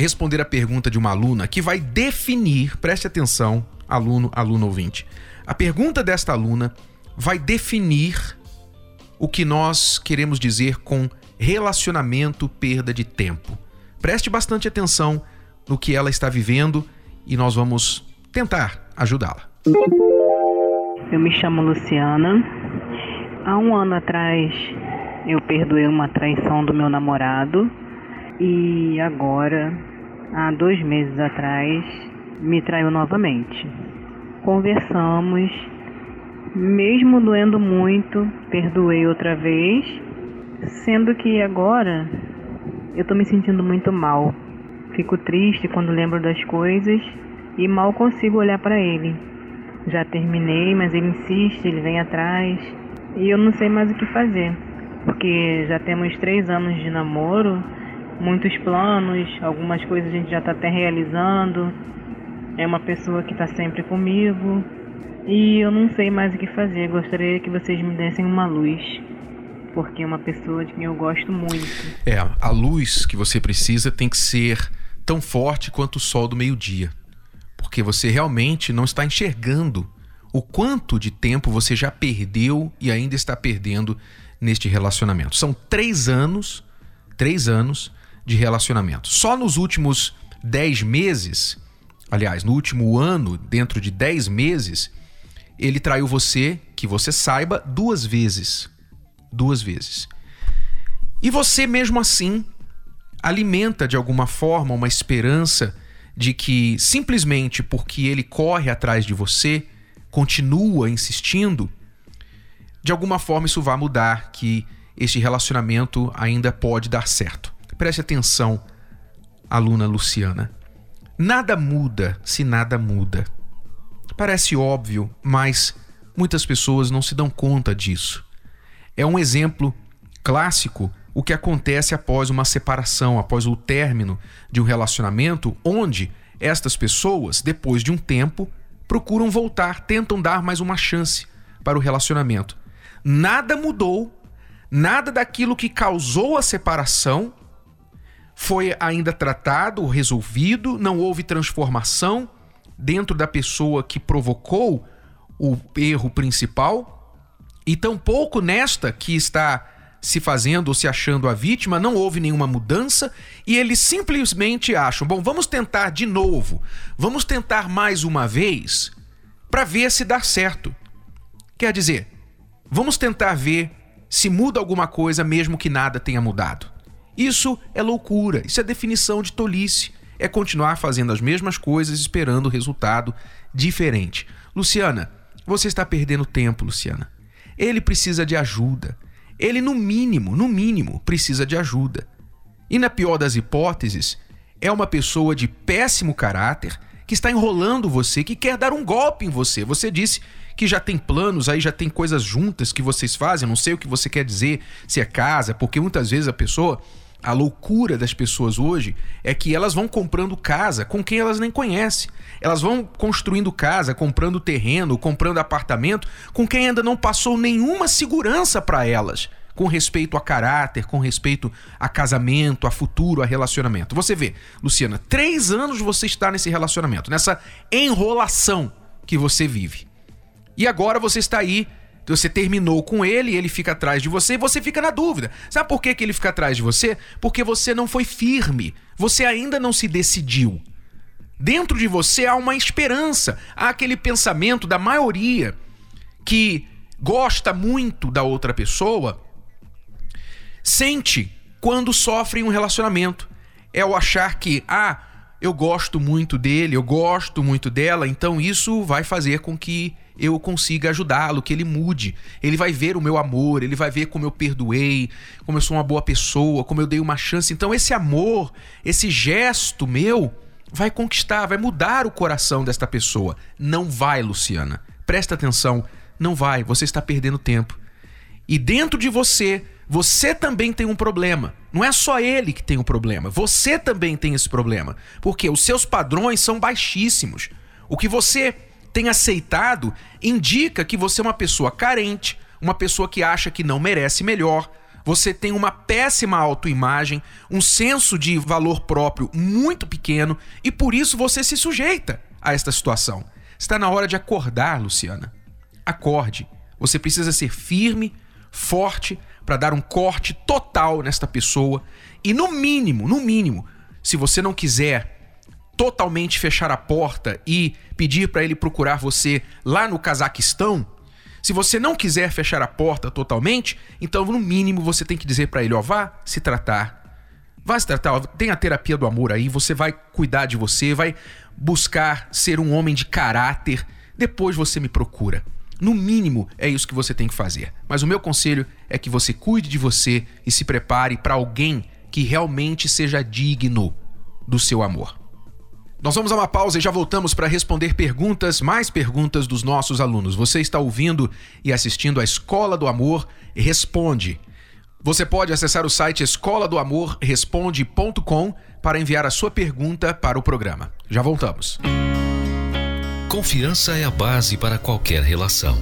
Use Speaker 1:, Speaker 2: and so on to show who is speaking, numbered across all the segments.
Speaker 1: responder a pergunta de uma aluna que vai definir, preste atenção, aluno, aluno ouvinte. A pergunta desta aluna vai definir o que nós queremos dizer com relacionamento perda de tempo. Preste bastante atenção no que ela está vivendo e nós vamos tentar ajudá-la.
Speaker 2: Eu me chamo Luciana. Há um ano atrás eu perdoei uma traição do meu namorado e agora, há dois meses atrás, me traiu novamente. Conversamos, mesmo doendo muito, perdoei outra vez, sendo que agora eu tô me sentindo muito mal. Fico triste quando lembro das coisas e mal consigo olhar para ele. Já terminei, mas ele insiste, ele vem atrás e eu não sei mais o que fazer, porque já temos três anos de namoro, muitos planos, algumas coisas a gente já está até realizando. É uma pessoa que está sempre comigo e eu não sei mais o que fazer. Gostaria que vocês me dessem uma luz porque é uma pessoa de quem eu gosto muito.
Speaker 1: É, a luz que você precisa tem que ser tão forte quanto o sol do meio-dia. Porque você realmente não está enxergando o quanto de tempo você já perdeu e ainda está perdendo neste relacionamento. São três anos, três anos de relacionamento. Só nos últimos dez meses, aliás, no último ano, dentro de dez meses, ele traiu você, que você saiba, duas vezes. Duas vezes. E você, mesmo assim, alimenta de alguma forma uma esperança de que simplesmente porque ele corre atrás de você, continua insistindo, de alguma forma isso vai mudar, que este relacionamento ainda pode dar certo. Preste atenção, aluna Luciana. Nada muda se nada muda. Parece óbvio, mas muitas pessoas não se dão conta disso. É um exemplo clássico o que acontece após uma separação, após o término de um relacionamento, onde estas pessoas, depois de um tempo, procuram voltar, tentam dar mais uma chance para o relacionamento. Nada mudou, nada daquilo que causou a separação foi ainda tratado, resolvido, não houve transformação dentro da pessoa que provocou o erro principal, e tampouco nesta que está se fazendo ou se achando a vítima, não houve nenhuma mudança e eles simplesmente acham: bom, vamos tentar de novo, vamos tentar mais uma vez para ver se dá certo. Quer dizer, vamos tentar ver se muda alguma coisa mesmo que nada tenha mudado. Isso é loucura, isso é definição de tolice. É continuar fazendo as mesmas coisas esperando resultado diferente. Luciana, você está perdendo tempo, Luciana. Ele precisa de ajuda ele no mínimo, no mínimo, precisa de ajuda. E na pior das hipóteses, é uma pessoa de péssimo caráter que está enrolando você, que quer dar um golpe em você. Você disse que já tem planos, aí já tem coisas juntas que vocês fazem, não sei o que você quer dizer, se é casa, porque muitas vezes a pessoa a loucura das pessoas hoje é que elas vão comprando casa com quem elas nem conhecem. Elas vão construindo casa, comprando terreno, comprando apartamento com quem ainda não passou nenhuma segurança para elas com respeito a caráter, com respeito a casamento, a futuro, a relacionamento. Você vê, Luciana, três anos você está nesse relacionamento, nessa enrolação que você vive. E agora você está aí você terminou com ele, ele fica atrás de você e você fica na dúvida. Sabe por que, ele fica atrás de você? Porque você não foi firme. Você ainda não se decidiu. Dentro de você há uma esperança, há aquele pensamento da maioria que gosta muito da outra pessoa, sente quando sofre um relacionamento. É o achar que, ah, eu gosto muito dele, eu gosto muito dela, então isso vai fazer com que eu consiga ajudá-lo, que ele mude. Ele vai ver o meu amor, ele vai ver como eu perdoei, como eu sou uma boa pessoa, como eu dei uma chance. Então esse amor, esse gesto meu, vai conquistar, vai mudar o coração desta pessoa. Não vai, Luciana. Presta atenção, não vai, você está perdendo tempo. E dentro de você, você também tem um problema. Não é só ele que tem um problema, você também tem esse problema. Porque os seus padrões são baixíssimos. O que você tem aceitado indica que você é uma pessoa carente, uma pessoa que acha que não merece melhor. Você tem uma péssima autoimagem, um senso de valor próprio muito pequeno e por isso você se sujeita a esta situação. Está na hora de acordar, Luciana. Acorde. Você precisa ser firme, forte para dar um corte total nesta pessoa e no mínimo, no mínimo, se você não quiser totalmente fechar a porta e pedir para ele procurar você lá no Cazaquistão, se você não quiser fechar a porta totalmente, então no mínimo você tem que dizer para ele, ó, vá se tratar. Vá se tratar, ó, tem a terapia do amor aí, você vai cuidar de você, vai buscar ser um homem de caráter, depois você me procura. No mínimo, é isso que você tem que fazer. Mas o meu conselho é que você cuide de você e se prepare para alguém que realmente seja digno do seu amor. Nós vamos a uma pausa e já voltamos para responder perguntas, mais perguntas dos nossos alunos. Você está ouvindo e assistindo a Escola do Amor Responde. Você pode acessar o site escola do amor responde.com para enviar a sua pergunta para o programa. Já voltamos.
Speaker 3: Confiança é a base para qualquer relação.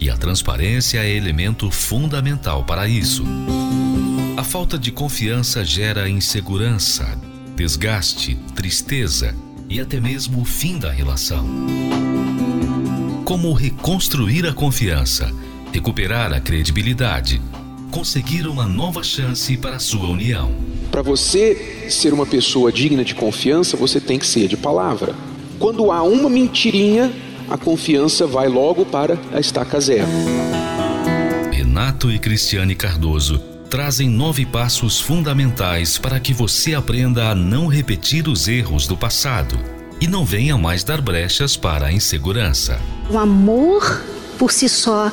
Speaker 3: E a transparência é elemento fundamental para isso. A falta de confiança gera insegurança, desgaste, tristeza e até mesmo o fim da relação. Como reconstruir a confiança, recuperar a credibilidade, conseguir uma nova chance para a sua união.
Speaker 1: Para você ser uma pessoa digna de confiança, você tem que ser de palavra. Quando há uma mentirinha, a confiança vai logo para a estaca zero.
Speaker 3: Renato e Cristiane Cardoso trazem nove passos fundamentais para que você aprenda a não repetir os erros do passado e não venha mais dar brechas para a insegurança.
Speaker 4: O amor por si só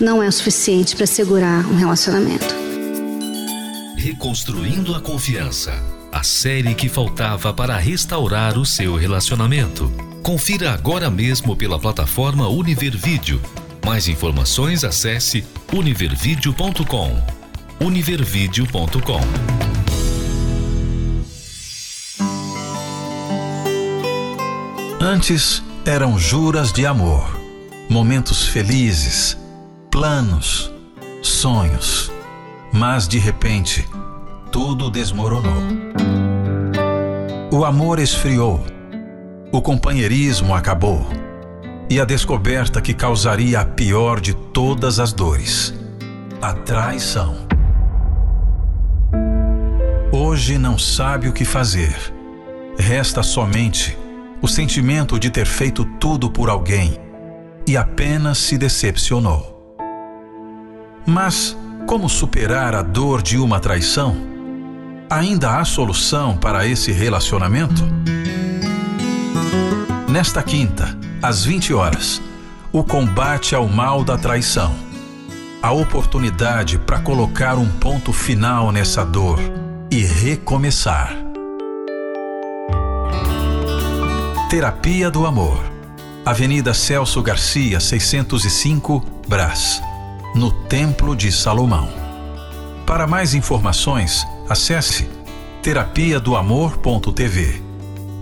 Speaker 4: não é o suficiente para segurar um relacionamento.
Speaker 3: Reconstruindo a confiança a série que faltava para restaurar o seu relacionamento. Confira agora mesmo pela plataforma Univer Vídeo. Mais informações acesse univervideo.com. univervideo.com. Antes eram juras de amor, momentos felizes, planos, sonhos. Mas de repente, tudo desmoronou. O amor esfriou, o companheirismo acabou e a descoberta que causaria a pior de todas as dores a traição. Hoje não sabe o que fazer. Resta somente o sentimento de ter feito tudo por alguém e apenas se decepcionou. Mas como superar a dor de uma traição? Ainda há solução para esse relacionamento? Nesta quinta, às 20 horas, o combate ao mal da traição. A oportunidade para colocar um ponto final nessa dor e recomeçar. Terapia do Amor. Avenida Celso Garcia, 605, Brás, no Templo de Salomão. Para mais informações, Acesse terapia do amor.tv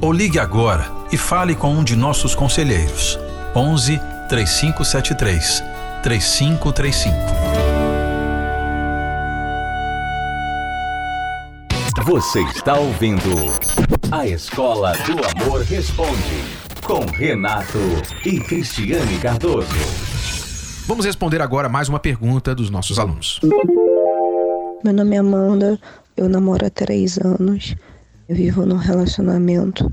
Speaker 3: ou ligue agora e fale com um de nossos conselheiros. 11 3573 3535. Você está ouvindo A Escola do Amor Responde com Renato e Cristiane Cardoso.
Speaker 1: Vamos responder agora mais uma pergunta dos nossos alunos.
Speaker 5: Meu nome é Amanda, eu namoro há três anos, vivo num relacionamento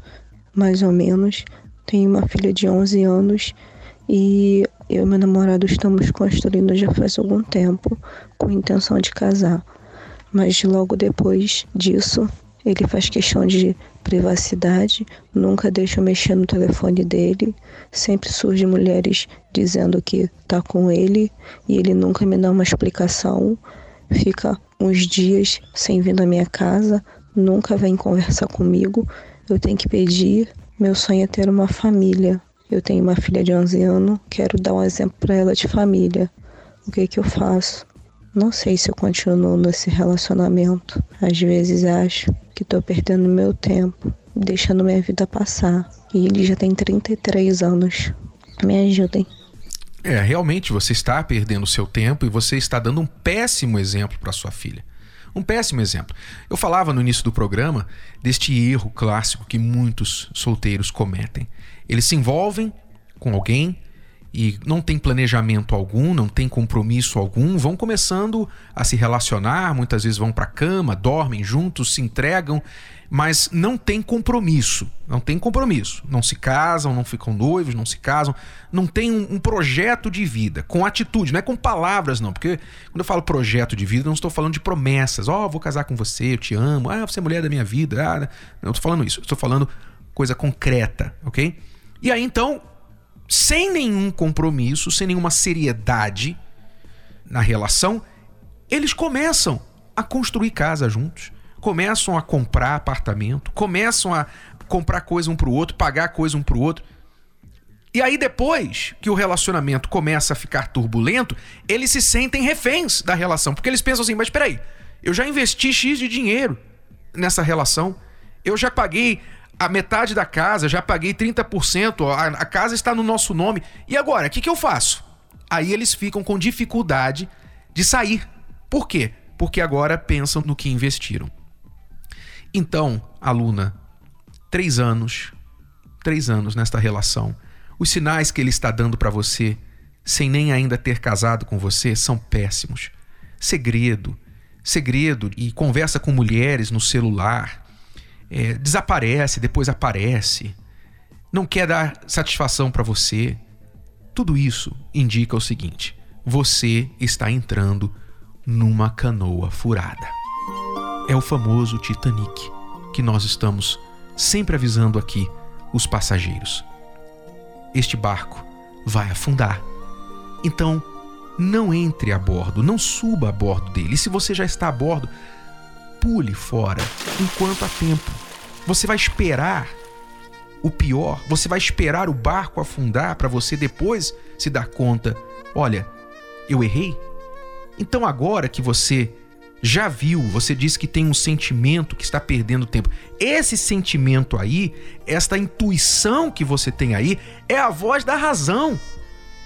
Speaker 5: mais ou menos, tenho uma filha de 11 anos e eu e meu namorado estamos construindo já faz algum tempo com intenção de casar. Mas logo depois disso, ele faz questão de privacidade, nunca deixa eu mexer no telefone dele, sempre surgem mulheres dizendo que tá com ele e ele nunca me dá uma explicação, fica uns dias sem vir na minha casa, nunca vem conversar comigo eu tenho que pedir. Meu sonho é ter uma família. Eu tenho uma filha de 11 anos, quero dar um exemplo para ela de família. O que que eu faço? Não sei se eu continuo nesse relacionamento. Às vezes acho que estou perdendo meu tempo, deixando minha vida passar. E ele já tem 33 anos. Me ajudem.
Speaker 1: É, realmente você está perdendo o seu tempo e você está dando um péssimo exemplo para sua filha. Um péssimo exemplo. Eu falava no início do programa deste erro clássico que muitos solteiros cometem. Eles se envolvem com alguém, e não tem planejamento algum, não tem compromisso algum, vão começando a se relacionar, muitas vezes vão para a cama, dormem juntos, se entregam, mas não tem compromisso, não tem compromisso. Não se casam, não ficam noivos, não se casam, não tem um, um projeto de vida com atitude, não é com palavras não, porque quando eu falo projeto de vida, não estou falando de promessas. Ó, oh, vou casar com você, eu te amo, ah, você é mulher da minha vida. Ah, não estou falando isso, estou falando coisa concreta, ok? E aí então sem nenhum compromisso, sem nenhuma seriedade na relação, eles começam a construir casa juntos, começam a comprar apartamento, começam a comprar coisa um pro outro, pagar coisa um pro outro. E aí depois que o relacionamento começa a ficar turbulento, eles se sentem reféns da relação, porque eles pensam assim: "Mas espera aí, eu já investi X de dinheiro nessa relação, eu já paguei a metade da casa, já paguei 30%, a, a casa está no nosso nome. E agora, o que, que eu faço? Aí eles ficam com dificuldade de sair. Por quê? Porque agora pensam no que investiram. Então, aluna, três anos, três anos nesta relação, os sinais que ele está dando para você, sem nem ainda ter casado com você, são péssimos. Segredo, segredo e conversa com mulheres no celular, é, desaparece, depois aparece, não quer dar satisfação para você. Tudo isso indica o seguinte: você está entrando numa canoa furada. É o famoso Titanic que nós estamos sempre avisando aqui os passageiros. Este barco vai afundar. Então, não entre a bordo, não suba a bordo dele. E se você já está a bordo, pule fora enquanto há tempo. Você vai esperar o pior, você vai esperar o barco afundar para você depois se dar conta: olha, eu errei. Então agora que você já viu, você diz que tem um sentimento que está perdendo tempo. Esse sentimento aí, esta intuição que você tem aí, é a voz da razão.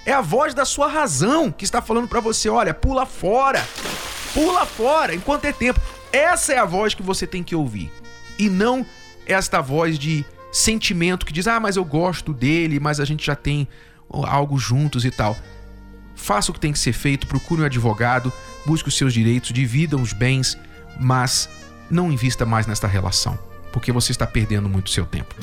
Speaker 1: É a voz da sua razão que está falando para você: olha, pula fora. Pula fora enquanto é tempo. Essa é a voz que você tem que ouvir. E não esta voz de sentimento que diz: ah, mas eu gosto dele, mas a gente já tem algo juntos e tal. Faça o que tem que ser feito, procure um advogado, busque os seus direitos, dividam os bens, mas não invista mais nesta relação, porque você está perdendo muito seu tempo.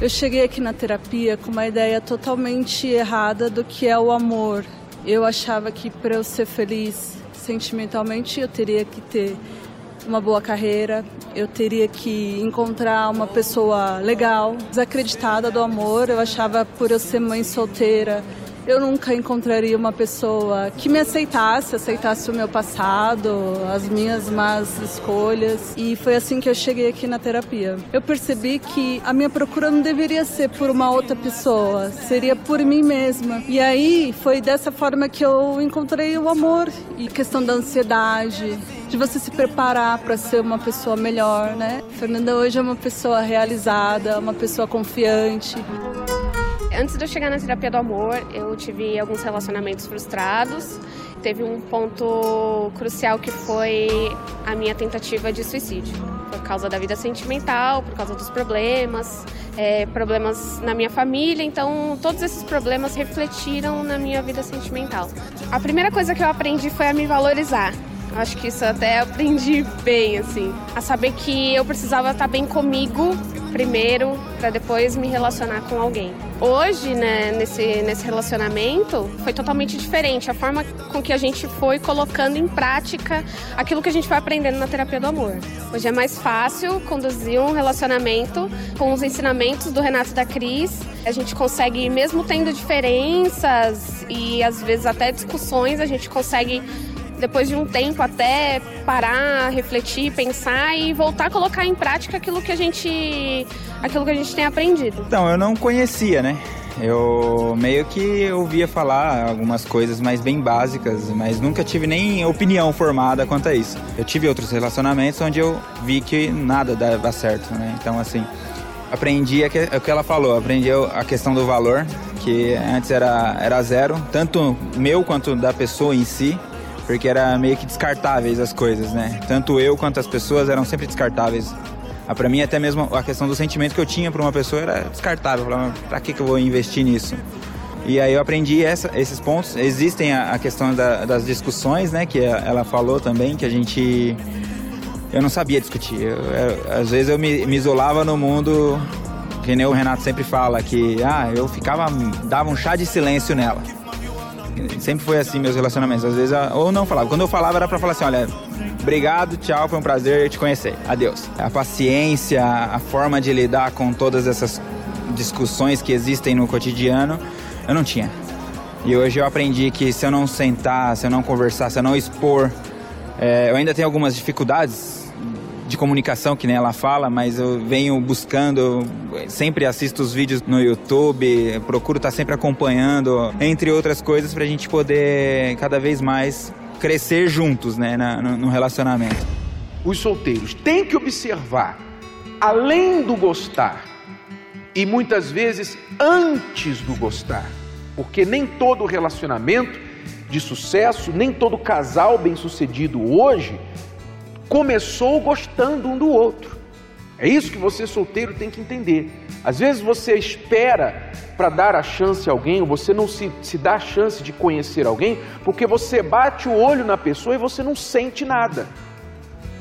Speaker 6: Eu cheguei aqui na terapia com uma ideia totalmente errada do que é o amor. Eu achava que para eu ser feliz sentimentalmente eu teria que ter uma boa carreira, eu teria que encontrar uma pessoa legal, desacreditada do amor. Eu achava por eu ser mãe solteira, eu nunca encontraria uma pessoa que me aceitasse, aceitasse o meu passado, as minhas más escolhas. E foi assim que eu cheguei aqui na terapia. Eu percebi que a minha procura não deveria ser por uma outra pessoa, seria por mim mesma. E aí foi dessa forma que eu encontrei o amor e questão da ansiedade, de você se preparar para ser uma pessoa melhor, né? Fernanda hoje é uma pessoa realizada, uma pessoa confiante.
Speaker 7: Antes de eu chegar na terapia do amor, eu tive alguns relacionamentos frustrados. Teve um ponto crucial que foi a minha tentativa de suicídio. Por causa da vida sentimental, por causa dos problemas, é, problemas na minha família. Então, todos esses problemas refletiram na minha vida sentimental. A primeira coisa que eu aprendi foi a me valorizar. Acho que isso até aprendi bem, assim. A saber que eu precisava estar bem comigo primeiro, para depois me relacionar com alguém. Hoje, né, nesse, nesse relacionamento, foi totalmente diferente. A forma com que a gente foi colocando em prática aquilo que a gente foi aprendendo na terapia do amor. Hoje é mais fácil conduzir um relacionamento com os ensinamentos do Renato e da Cris. A gente consegue, mesmo tendo diferenças e às vezes até discussões, a gente consegue depois de um tempo até parar, refletir, pensar e voltar a colocar em prática aquilo que a gente aquilo que a gente tem aprendido.
Speaker 8: Então, eu não conhecia, né? Eu meio que ouvia falar algumas coisas mais bem básicas, mas nunca tive nem opinião formada quanto a isso. Eu tive outros relacionamentos onde eu vi que nada dava certo, né? Então, assim, aprendi o que ela falou, aprendi a questão do valor, que antes era, era zero, tanto meu quanto da pessoa em si, porque era meio que descartáveis as coisas, né? Tanto eu quanto as pessoas eram sempre descartáveis. Ah, para mim, até mesmo a questão do sentimento que eu tinha para uma pessoa era descartável. Eu falava, pra que, que eu vou investir nisso? E aí eu aprendi essa, esses pontos. Existem a, a questão da, das discussões, né? Que ela falou também, que a gente. Eu não sabia discutir. Eu, eu, às vezes eu me, me, isolava no mundo, que nem o Renato sempre fala, que ah, eu ficava. dava um chá de silêncio nela. Sempre foi assim meus relacionamentos. Às vezes, ou não falava. Quando eu falava era pra falar assim: olha, Obrigado, tchau, foi um prazer te conhecer. Adeus. A paciência, a forma de lidar com todas essas discussões que existem no cotidiano, eu não tinha. E hoje eu aprendi que se eu não sentar, se eu não conversar, se eu não expor, é, eu ainda tenho algumas dificuldades de comunicação, que nem ela fala, mas eu venho buscando, sempre assisto os vídeos no YouTube, procuro estar sempre acompanhando, entre outras coisas, para a gente poder cada vez mais crescer juntos, né, na, no, no relacionamento.
Speaker 1: Os solteiros têm que observar, além do gostar, e muitas vezes antes do gostar, porque nem todo relacionamento de sucesso, nem todo casal bem-sucedido hoje começou gostando um do outro. É isso que você solteiro tem que entender. Às vezes você espera para dar a chance a alguém, ou você não se, se dá a chance de conhecer alguém, porque você bate o olho na pessoa e você não sente nada.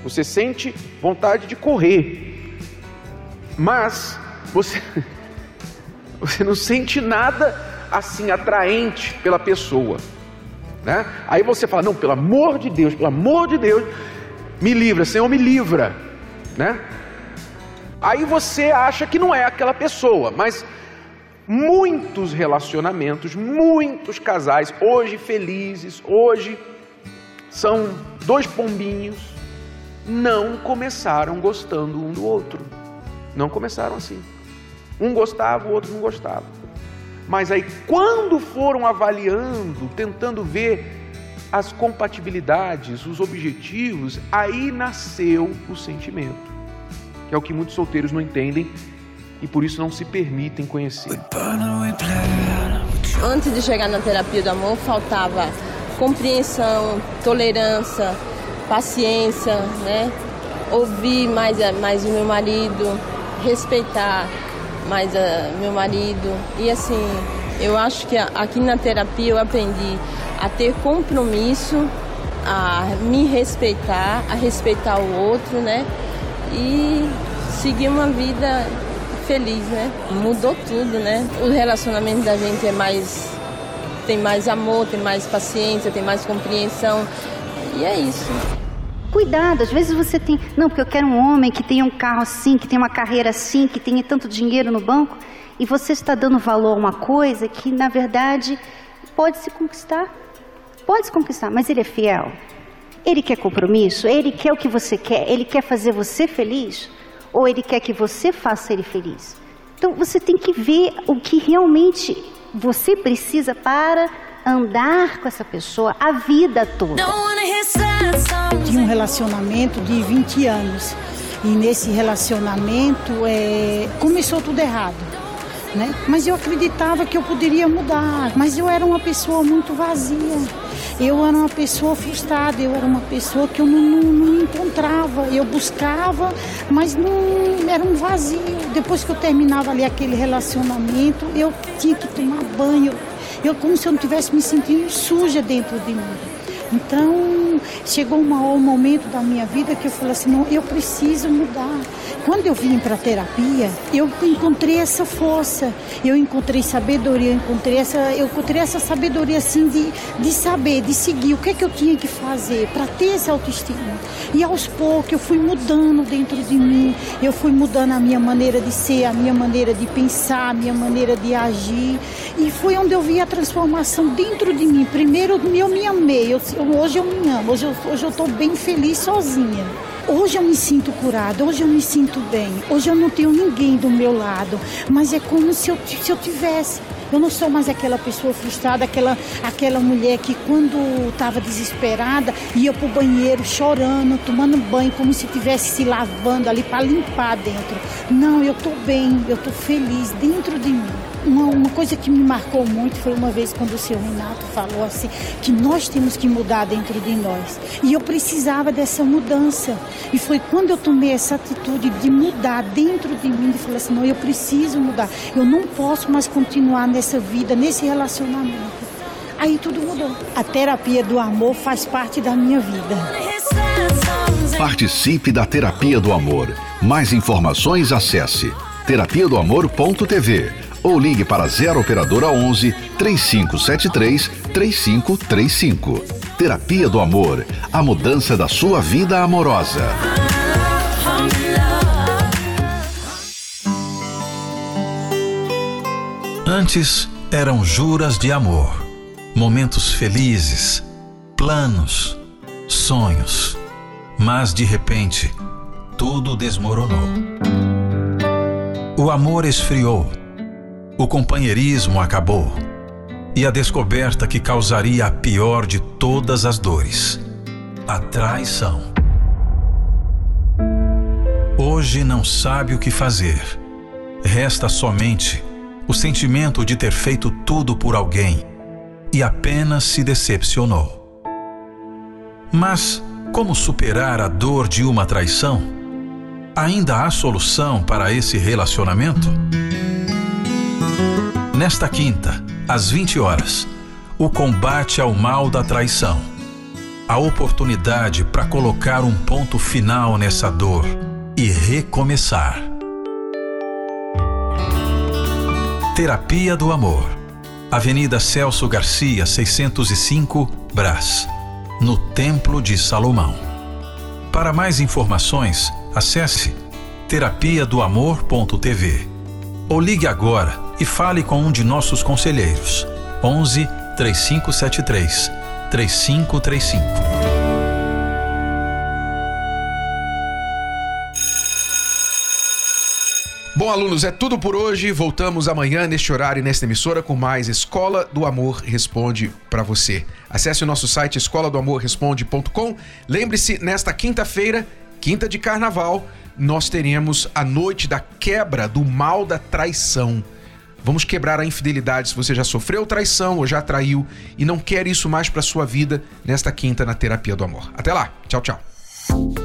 Speaker 1: Você sente vontade de correr. Mas você, você não sente nada assim atraente pela pessoa. Né? Aí você fala: Não, pelo amor de Deus, pelo amor de Deus, me livra, Senhor, me livra. Né? Aí você acha que não é aquela pessoa, mas muitos relacionamentos, muitos casais hoje felizes, hoje são dois pombinhos, não começaram gostando um do outro. Não começaram assim. Um gostava, o outro não gostava. Mas aí, quando foram avaliando, tentando ver as compatibilidades, os objetivos, aí nasceu o sentimento que é o que muitos solteiros não entendem e por isso não se permitem conhecer.
Speaker 9: Antes de chegar na terapia do amor, faltava compreensão, tolerância, paciência, né? Ouvir mais, mais o meu marido, respeitar mais o meu marido. E assim, eu acho que aqui na terapia eu aprendi a ter compromisso, a me respeitar, a respeitar o outro, né? e seguir uma vida feliz, né? Mudou tudo, né? O relacionamento da gente é mais tem mais amor, tem mais paciência, tem mais compreensão. E é isso.
Speaker 4: Cuidado, às vezes você tem, não, porque eu quero um homem que tenha um carro assim, que tenha uma carreira assim, que tenha tanto dinheiro no banco, e você está dando valor a uma coisa que na verdade pode se conquistar. Pode se conquistar, mas ele é fiel. Ele quer compromisso? Ele quer o que você quer? Ele quer fazer você feliz? Ou ele quer que você faça ele feliz? Então você tem que ver o que realmente você precisa para andar com essa pessoa a vida toda.
Speaker 10: Tinha um relacionamento de 20 anos. E nesse relacionamento é, começou tudo errado. Né? Mas eu acreditava que eu poderia mudar, mas eu era uma pessoa muito vazia eu era uma pessoa frustrada, eu era uma pessoa que eu não, não, não encontrava. Eu buscava, mas não era um vazio. Depois que eu terminava ali aquele relacionamento, eu tinha que tomar banho. Eu como se eu não tivesse me sentindo suja dentro de mim. Então, chegou um momento da minha vida que eu falei assim, não, eu preciso mudar. Quando eu vim para a terapia, eu encontrei essa força, eu encontrei sabedoria, eu encontrei essa, eu encontrei essa sabedoria assim de, de saber, de seguir o que é que eu tinha que fazer para ter essa autoestima. E aos poucos eu fui mudando dentro de mim, eu fui mudando a minha maneira de ser, a minha maneira de pensar, a minha maneira de agir. E foi onde eu vi a transformação dentro de mim. Primeiro eu me amei, eu, hoje eu me amo. Hoje eu, hoje eu tô bem feliz sozinha. Hoje eu me sinto curada, hoje eu me sinto bem. Hoje eu não tenho ninguém do meu lado, mas é como se eu, se eu tivesse. Eu não sou mais aquela pessoa frustrada, aquela, aquela mulher que quando estava desesperada ia para o banheiro chorando, tomando banho, como se estivesse se lavando ali para limpar dentro. Não, eu estou bem, eu estou feliz dentro de mim. Uma, uma, coisa que me marcou muito foi uma vez quando o senhor Renato falou assim, que nós temos que mudar dentro de nós. E eu precisava dessa mudança. E foi quando eu tomei essa atitude de mudar dentro de mim, e falei assim, não, eu preciso mudar. Eu não posso mais continuar nessa vida, nesse relacionamento. Aí tudo mudou. A terapia do amor faz parte da minha vida.
Speaker 11: Participe da terapia do amor. Mais informações acesse terapia do amor.tv ou ligue para 0 operadora 11 3573 3535. Terapia do Amor, a mudança da sua vida amorosa.
Speaker 12: Antes eram juras de amor, momentos felizes, planos, sonhos. Mas de repente, tudo desmoronou. O amor esfriou o companheirismo acabou e a descoberta que causaria a pior de todas as dores a traição. Hoje não sabe o que fazer. Resta somente o sentimento de ter feito tudo por alguém e apenas se decepcionou. Mas como superar a dor de uma traição? Ainda há solução para esse relacionamento? Nesta quinta, às 20 horas, o combate ao mal da traição. A oportunidade para colocar um ponto final nessa dor e recomeçar. Terapia do Amor. Avenida Celso Garcia, 605, Brás, no Templo de Salomão. Para mais informações, acesse terapia do amor.tv ou ligue agora e fale com um de nossos conselheiros. 11 3573 3535.
Speaker 1: Bom, alunos, é tudo por hoje. Voltamos amanhã neste horário e nesta emissora com mais Escola do Amor Responde para você. Acesse o nosso site escola. Lembre-se, nesta quinta-feira, quinta de carnaval, nós teremos a noite da quebra do mal da traição. Vamos quebrar a infidelidade se você já sofreu traição ou já traiu e não quer isso mais para sua vida nesta quinta na terapia do amor. Até lá. Tchau, tchau.